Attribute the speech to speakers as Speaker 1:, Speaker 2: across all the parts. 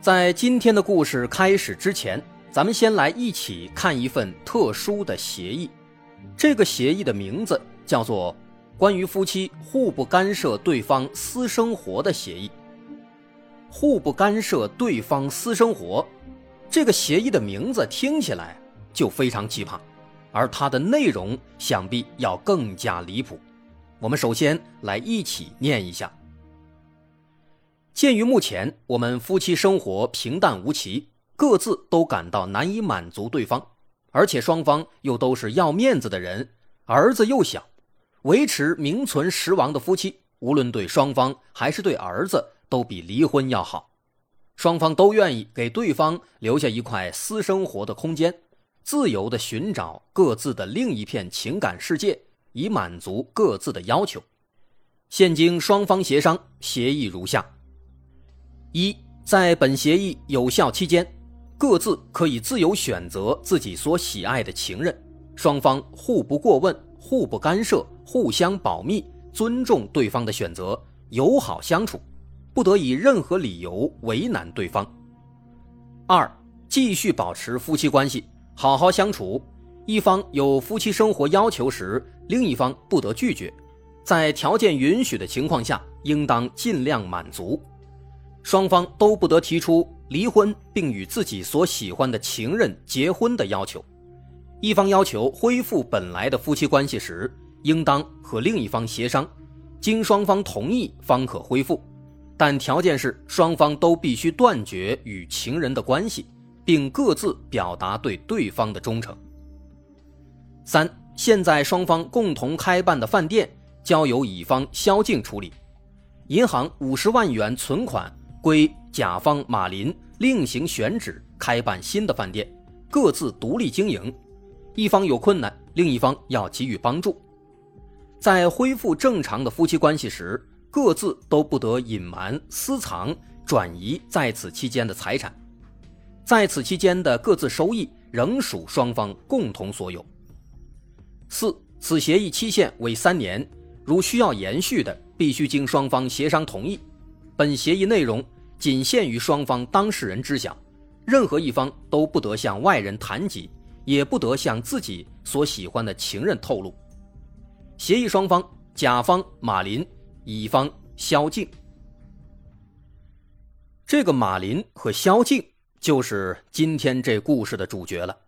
Speaker 1: 在今天的故事开始之前，咱们先来一起看一份特殊的协议。这个协议的名字叫做《关于夫妻互不干涉对方私生活的协议》。互不干涉对方私生活，这个协议的名字听起来就非常奇葩，而它的内容想必要更加离谱。我们首先来一起念一下。鉴于目前我们夫妻生活平淡无奇，各自都感到难以满足对方，而且双方又都是要面子的人，儿子又小，维持名存实亡的夫妻，无论对双方还是对儿子，都比离婚要好。双方都愿意给对方留下一块私生活的空间，自由的寻找各自的另一片情感世界，以满足各自的要求。现经双方协商，协议如下。一，在本协议有效期间，各自可以自由选择自己所喜爱的情人，双方互不过问、互不干涉，互相保密，尊重对方的选择，友好相处，不得以任何理由为难对方。二，继续保持夫妻关系，好好相处。一方有夫妻生活要求时，另一方不得拒绝，在条件允许的情况下，应当尽量满足。双方都不得提出离婚并与自己所喜欢的情人结婚的要求。一方要求恢复本来的夫妻关系时，应当和另一方协商，经双方同意方可恢复，但条件是双方都必须断绝与情人的关系，并各自表达对对方的忠诚。三，现在双方共同开办的饭店交由乙方萧静处理，银行五十万元存款。归甲方马林另行选址开办新的饭店，各自独立经营。一方有困难，另一方要给予帮助。在恢复正常的夫妻关系时，各自都不得隐瞒、私藏、转移在此期间的财产。在此期间的各自收益仍属双方共同所有。四，此协议期限为三年，如需要延续的，必须经双方协商同意。本协议内容。仅限于双方当事人知晓，任何一方都不得向外人谈及，也不得向自己所喜欢的情人透露。协议双方：甲方马林，乙方肖静。这个马林和肖静就是今天这故事的主角了，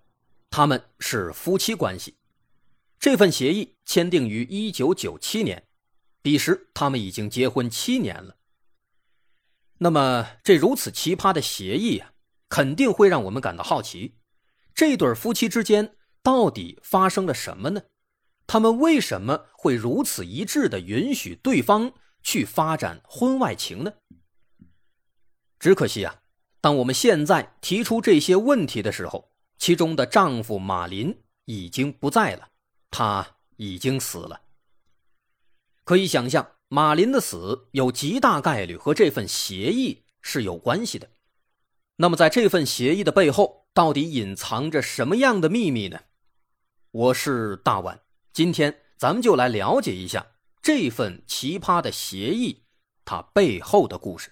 Speaker 1: 他们是夫妻关系。这份协议签订于一九九七年，彼时他们已经结婚七年了。那么，这如此奇葩的协议啊，肯定会让我们感到好奇：这对夫妻之间到底发生了什么呢？他们为什么会如此一致的允许对方去发展婚外情呢？只可惜啊，当我们现在提出这些问题的时候，其中的丈夫马林已经不在了，他已经死了。可以想象。马林的死有极大概率和这份协议是有关系的。那么，在这份协议的背后，到底隐藏着什么样的秘密呢？我是大碗，今天咱们就来了解一下这份奇葩的协议它背后的故事。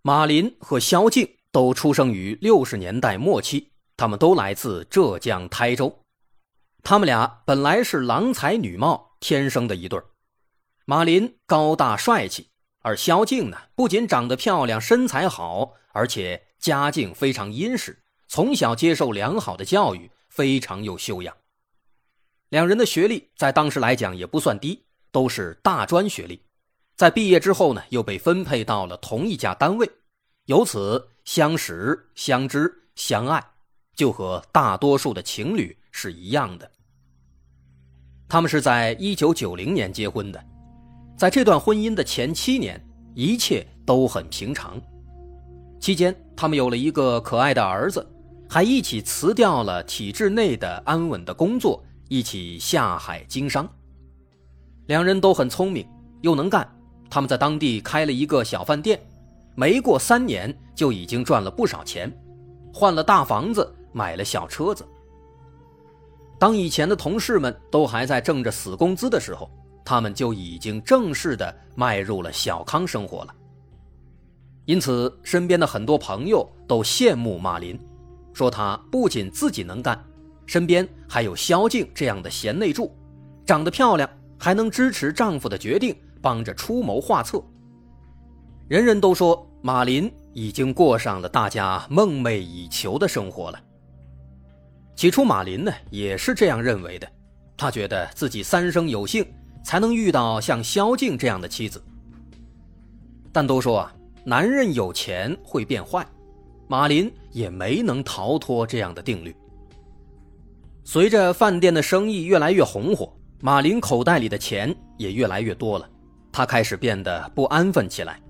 Speaker 1: 马林和萧静都出生于六十年代末期。他们都来自浙江台州，他们俩本来是郎才女貌，天生的一对马林高大帅气，而萧静呢，不仅长得漂亮，身材好，而且家境非常殷实，从小接受良好的教育，非常有修养。两人的学历在当时来讲也不算低，都是大专学历。在毕业之后呢，又被分配到了同一家单位，由此相识、相知、相爱。就和大多数的情侣是一样的。他们是在一九九零年结婚的，在这段婚姻的前七年，一切都很平常。期间，他们有了一个可爱的儿子，还一起辞掉了体制内的安稳的工作，一起下海经商。两人都很聪明，又能干，他们在当地开了一个小饭店，没过三年就已经赚了不少钱，换了大房子，买了小车子。当以前的同事们都还在挣着死工资的时候，他们就已经正式的迈入了小康生活了。因此，身边的很多朋友都羡慕马林，说他不仅自己能干，身边还有萧静这样的贤内助，长得漂亮，还能支持丈夫的决定，帮着出谋划策。人人都说马林已经过上了大家梦寐以求的生活了。起初，马林呢也是这样认为的，他觉得自己三生有幸才能遇到像萧静这样的妻子。但都说啊，男人有钱会变坏，马林也没能逃脱这样的定律。随着饭店的生意越来越红火，马林口袋里的钱也越来越多了，他开始变得不安分起来。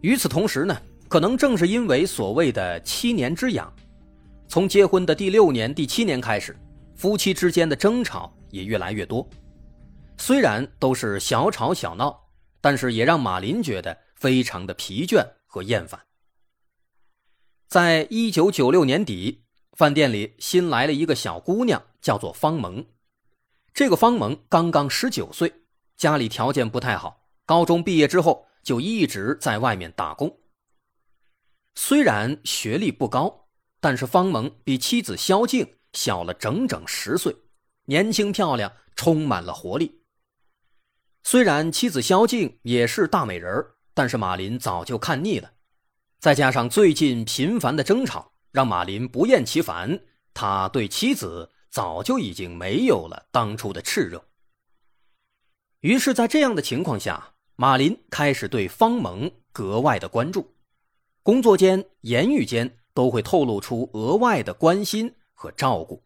Speaker 1: 与此同时呢，可能正是因为所谓的七年之痒。从结婚的第六年、第七年开始，夫妻之间的争吵也越来越多。虽然都是小吵小闹，但是也让马林觉得非常的疲倦和厌烦。在一九九六年底，饭店里新来了一个小姑娘，叫做方萌。这个方萌刚刚十九岁，家里条件不太好，高中毕业之后就一直在外面打工。虽然学历不高。但是方萌比妻子萧静小了整整十岁，年轻漂亮，充满了活力。虽然妻子萧静也是大美人但是马林早就看腻了。再加上最近频繁的争吵，让马林不厌其烦，他对妻子早就已经没有了当初的炽热。于是，在这样的情况下，马林开始对方萌格外的关注，工作间、言语间。都会透露出额外的关心和照顾。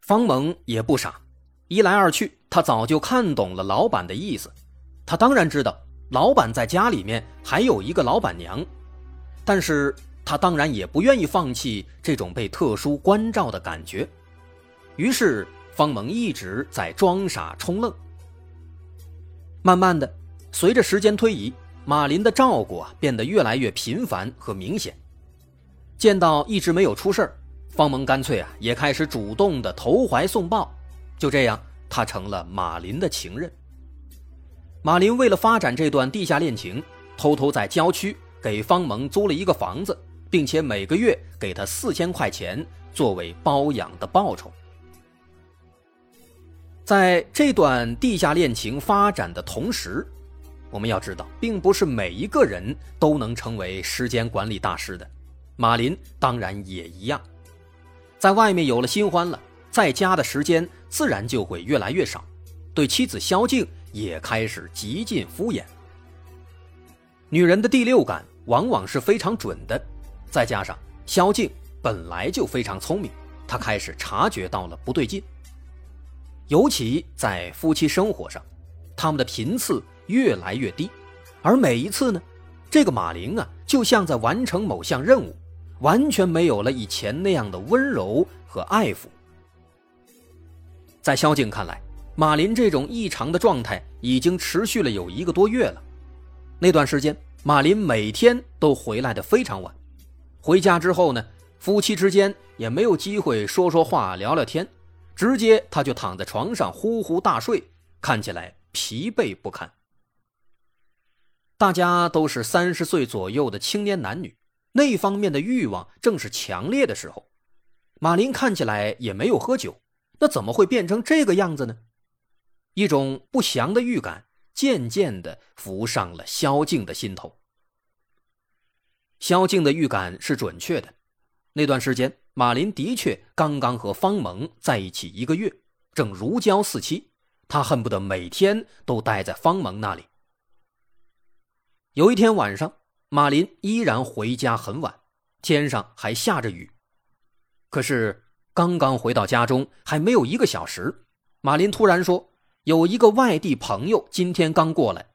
Speaker 1: 方萌也不傻，一来二去，他早就看懂了老板的意思。他当然知道老板在家里面还有一个老板娘，但是他当然也不愿意放弃这种被特殊关照的感觉。于是，方萌一直在装傻充愣。慢慢的，随着时间推移，马林的照顾啊变得越来越频繁和明显。见到一直没有出事方萌干脆啊也开始主动的投怀送抱，就这样，他成了马林的情人。马林为了发展这段地下恋情，偷偷在郊区给方萌租了一个房子，并且每个月给他四千块钱作为包养的报酬。在这段地下恋情发展的同时，我们要知道，并不是每一个人都能成为时间管理大师的。马林当然也一样，在外面有了新欢了，在家的时间自然就会越来越少，对妻子萧静也开始极尽敷衍。女人的第六感往往是非常准的，再加上萧静本来就非常聪明，她开始察觉到了不对劲。尤其在夫妻生活上，他们的频次越来越低，而每一次呢，这个马林啊，就像在完成某项任务。完全没有了以前那样的温柔和爱抚。在萧静看来，马林这种异常的状态已经持续了有一个多月了。那段时间，马林每天都回来的非常晚。回家之后呢，夫妻之间也没有机会说说话、聊聊天，直接他就躺在床上呼呼大睡，看起来疲惫不堪。大家都是三十岁左右的青年男女。那方面的欲望正是强烈的时候，马林看起来也没有喝酒，那怎么会变成这个样子呢？一种不祥的预感渐渐的浮上了萧静的心头。萧静的预感是准确的，那段时间马林的确刚刚和方萌在一起一个月，正如胶似漆，他恨不得每天都待在方萌那里。有一天晚上。马林依然回家很晚，天上还下着雨。可是刚刚回到家中，还没有一个小时，马林突然说：“有一个外地朋友今天刚过来，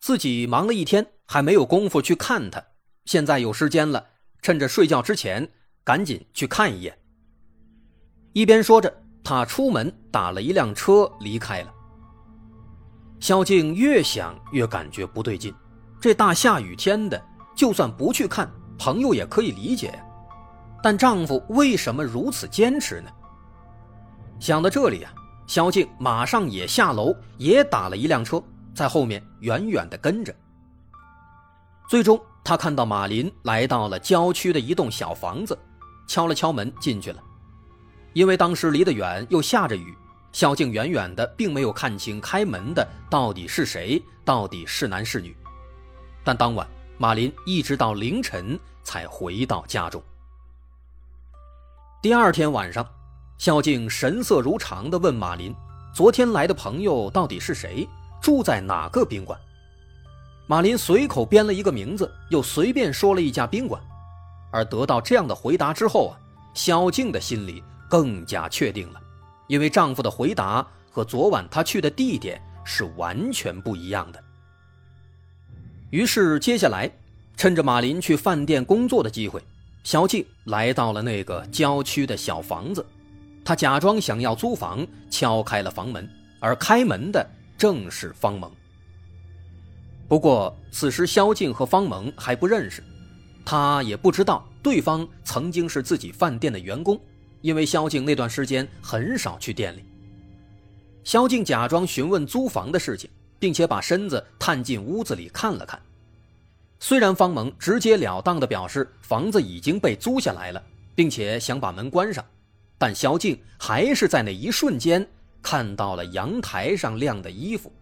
Speaker 1: 自己忙了一天还没有功夫去看他，现在有时间了，趁着睡觉之前赶紧去看一眼。一边说着，他出门打了一辆车离开了。萧静越想越感觉不对劲，这大下雨天的，就算不去看朋友也可以理解呀，但丈夫为什么如此坚持呢？想到这里啊，萧静马上也下楼，也打了一辆车，在后面远远的跟着。最终，他看到马林来到了郊区的一栋小房子，敲了敲门进去了。因为当时离得远，又下着雨。萧静远远的，并没有看清开门的到底是谁，到底是男是女。但当晚，马林一直到凌晨才回到家中。第二天晚上，萧静神色如常地问马林：“昨天来的朋友到底是谁？住在哪个宾馆？”马林随口编了一个名字，又随便说了一家宾馆。而得到这样的回答之后啊，萧静的心里更加确定了。因为丈夫的回答和昨晚她去的地点是完全不一样的。于是，接下来趁着马林去饭店工作的机会，小静来到了那个郊区的小房子。她假装想要租房，敲开了房门，而开门的正是方萌。不过，此时萧静和方萌还不认识，她也不知道对方曾经是自己饭店的员工。因为萧静那段时间很少去店里，萧静假装询问租房的事情，并且把身子探进屋子里看了看。虽然方萌直截了当地表示房子已经被租下来了，并且想把门关上，但萧静还是在那一瞬间看到了阳台上晾的衣服，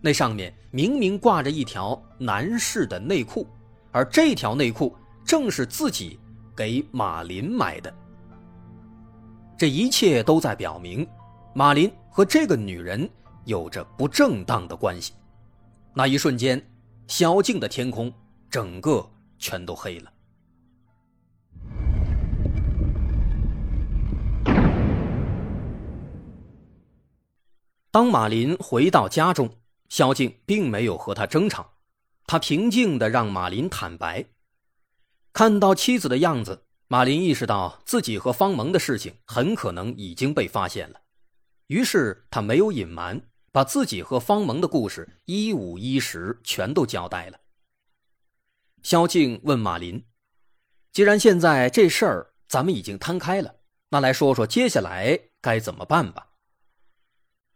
Speaker 1: 那上面明明挂着一条男士的内裤，而这条内裤正是自己给马林买的。这一切都在表明，马林和这个女人有着不正当的关系。那一瞬间，小静的天空整个全都黑了。当马林回到家中，萧静并没有和他争吵，他平静的让马林坦白。看到妻子的样子。马林意识到自己和方萌的事情很可能已经被发现了，于是他没有隐瞒，把自己和方萌的故事一五一十全都交代了。萧静问马林：“既然现在这事儿咱们已经摊开了，那来说说接下来该怎么办吧？”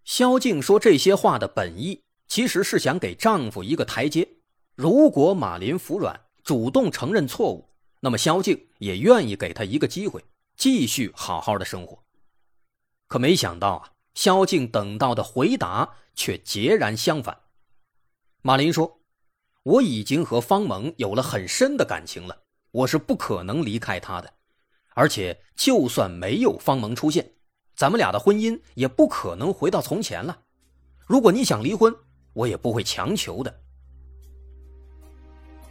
Speaker 1: 萧静说这些话的本意其实是想给丈夫一个台阶，如果马林服软，主动承认错误。那么萧静也愿意给他一个机会，继续好好的生活。可没想到啊，萧静等到的回答却截然相反。马林说：“我已经和方萌有了很深的感情了，我是不可能离开他的。而且就算没有方萌出现，咱们俩的婚姻也不可能回到从前了。如果你想离婚，我也不会强求的。”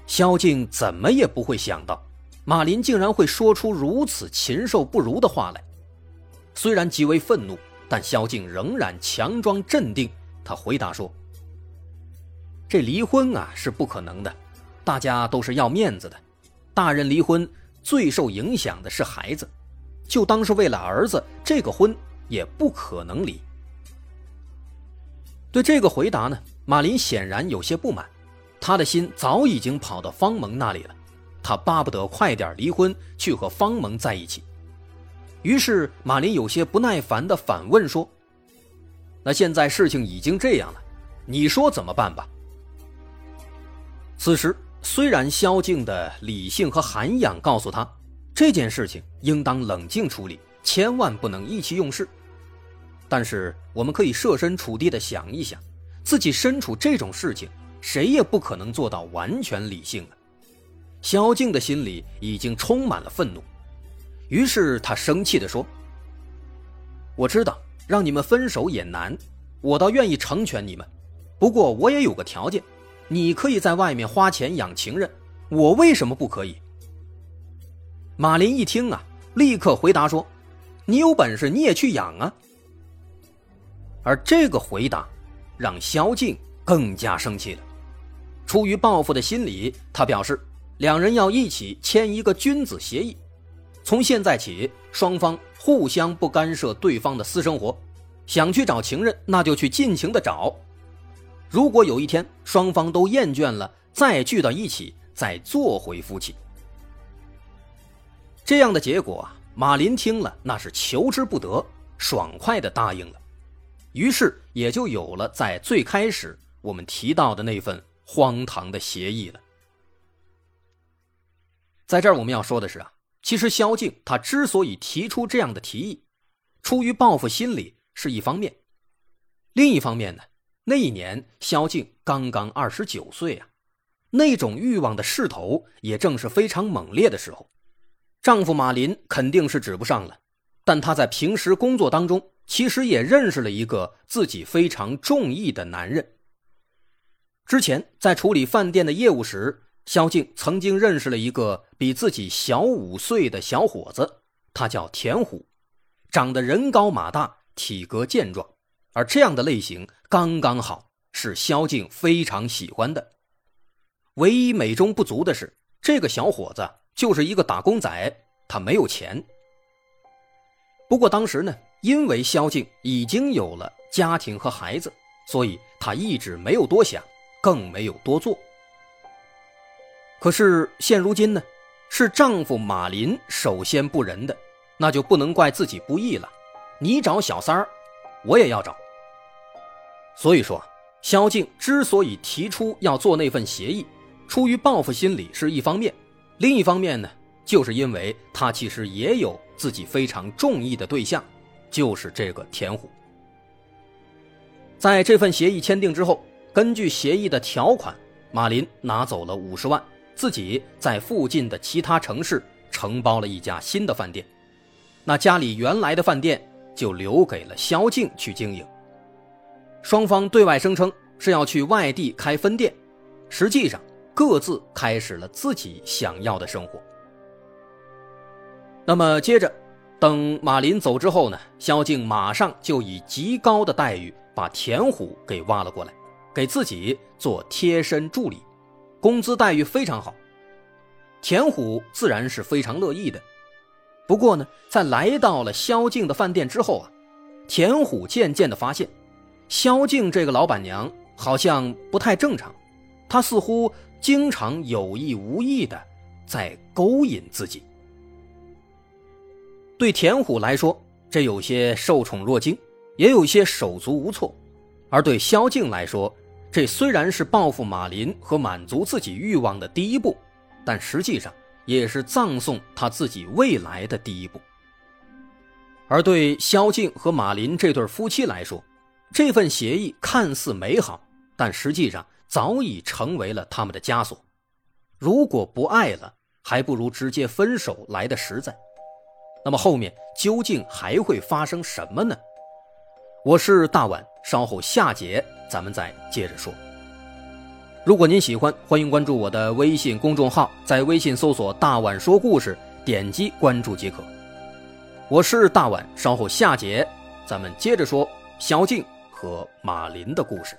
Speaker 1: 萧静怎么也不会想到。马林竟然会说出如此禽兽不如的话来，虽然极为愤怒，但萧静仍然强装镇定。他回答说：“这离婚啊是不可能的，大家都是要面子的。大人离婚最受影响的是孩子，就当是为了儿子，这个婚也不可能离。”对这个回答呢，马林显然有些不满，他的心早已经跑到方萌那里了。他巴不得快点离婚，去和方萌在一起。于是马林有些不耐烦地反问说：“那现在事情已经这样了，你说怎么办吧？”此时，虽然萧静的理性和涵养告诉他，这件事情应当冷静处理，千万不能意气用事，但是我们可以设身处地地想一想，自己身处这种事情，谁也不可能做到完全理性啊。萧静的心里已经充满了愤怒，于是他生气地说：“我知道让你们分手也难，我倒愿意成全你们。不过我也有个条件，你可以在外面花钱养情人，我为什么不可以？”马林一听啊，立刻回答说：“你有本事你也去养啊！”而这个回答让萧静更加生气了。出于报复的心理，他表示两人要一起签一个君子协议，从现在起双方互相不干涉对方的私生活，想去找情人那就去尽情的找。如果有一天双方都厌倦了，再聚到一起，再做回夫妻。这样的结果啊，马林听了那是求之不得，爽快的答应了，于是也就有了在最开始我们提到的那份。荒唐的协议了。在这儿，我们要说的是啊，其实萧敬他之所以提出这样的提议，出于报复心理是一方面，另一方面呢，那一年萧敬刚刚二十九岁啊，那种欲望的势头也正是非常猛烈的时候。丈夫马林肯定是指不上了，但他在平时工作当中，其实也认识了一个自己非常中意的男人。之前在处理饭店的业务时，萧敬曾经认识了一个比自己小五岁的小伙子，他叫田虎，长得人高马大，体格健壮，而这样的类型刚刚好是萧敬非常喜欢的。唯一美中不足的是，这个小伙子就是一个打工仔，他没有钱。不过当时呢，因为萧敬已经有了家庭和孩子，所以他一直没有多想。更没有多做。可是现如今呢，是丈夫马林首先不仁的，那就不能怪自己不义了。你找小三儿，我也要找。所以说，萧静之所以提出要做那份协议，出于报复心理是一方面，另一方面呢，就是因为他其实也有自己非常中意的对象，就是这个田虎。在这份协议签订之后。根据协议的条款，马林拿走了五十万，自己在附近的其他城市承包了一家新的饭店。那家里原来的饭店就留给了萧静去经营。双方对外声称是要去外地开分店，实际上各自开始了自己想要的生活。那么接着，等马林走之后呢，萧静马上就以极高的待遇把田虎给挖了过来。给自己做贴身助理，工资待遇非常好。田虎自然是非常乐意的。不过呢，在来到了萧静的饭店之后啊，田虎渐渐的发现，萧静这个老板娘好像不太正常，她似乎经常有意无意的在勾引自己。对田虎来说，这有些受宠若惊，也有些手足无措；而对萧静来说，这虽然是报复马林和满足自己欲望的第一步，但实际上也是葬送他自己未来的第一步。而对萧静和马林这对夫妻来说，这份协议看似美好，但实际上早已成为了他们的枷锁。如果不爱了，还不如直接分手来的实在。那么后面究竟还会发生什么呢？我是大碗，稍后下节咱们再接着说。如果您喜欢，欢迎关注我的微信公众号，在微信搜索“大碗说故事”，点击关注即可。我是大碗，稍后下节咱们接着说小静和马林的故事。